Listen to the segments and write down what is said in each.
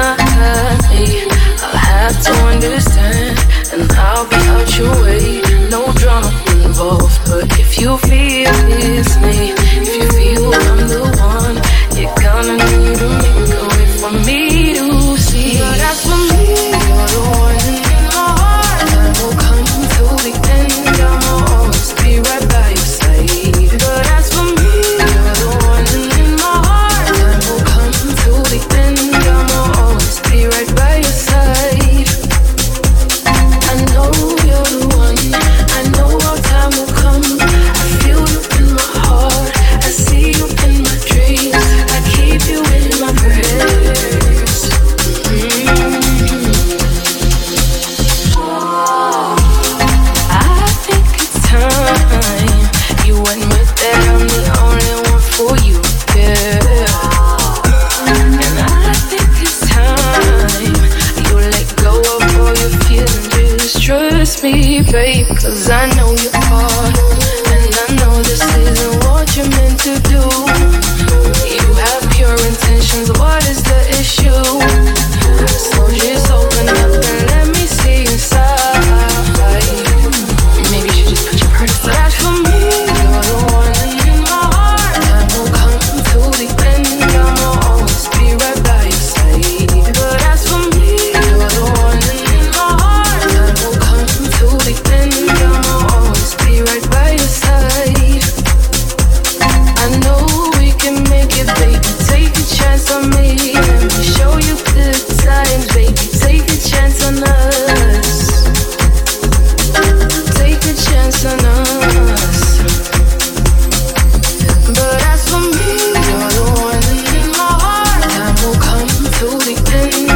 I'll have to understand, and I'll be out your way. No drama involved, but if you feel it's me, if you feel I'm the one, you're gonna need to make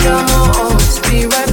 I will always be right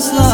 is love.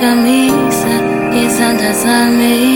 camisa e Santa Samir.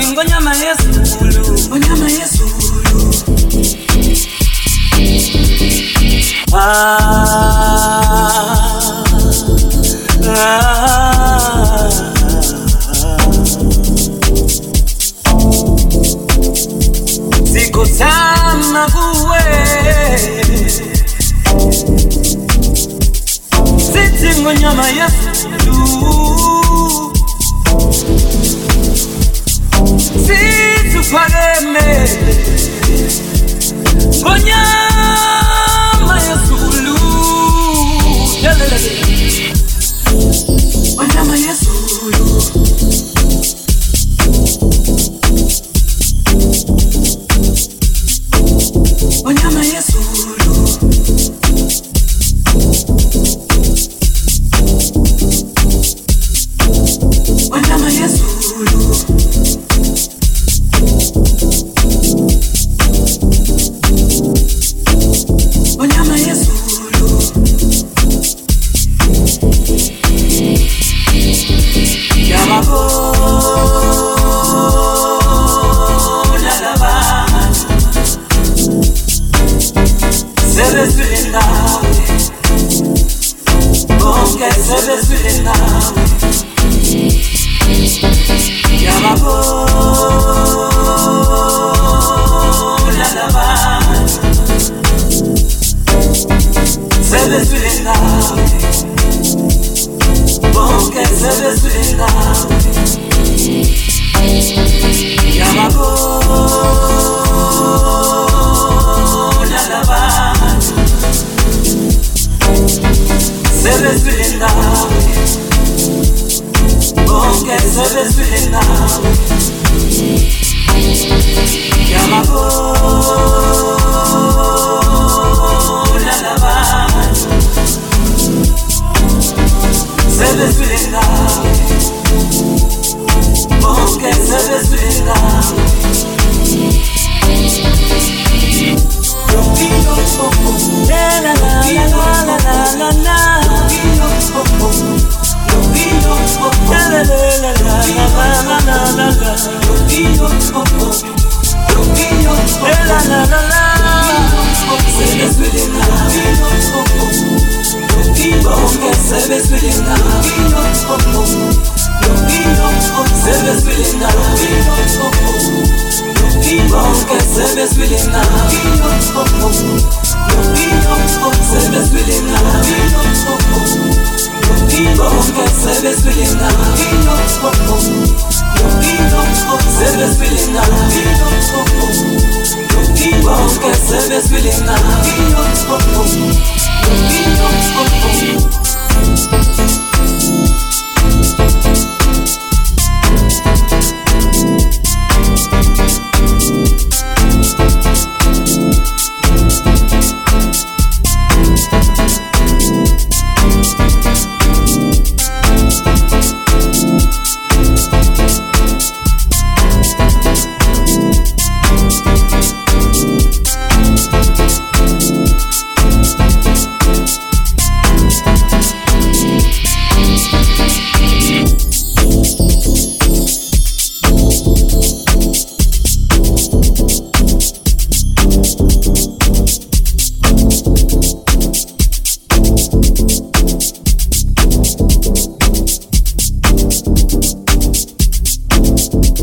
ningo nyama yesu